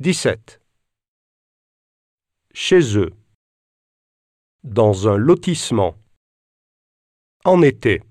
17. Chez eux. Dans un lotissement. En été.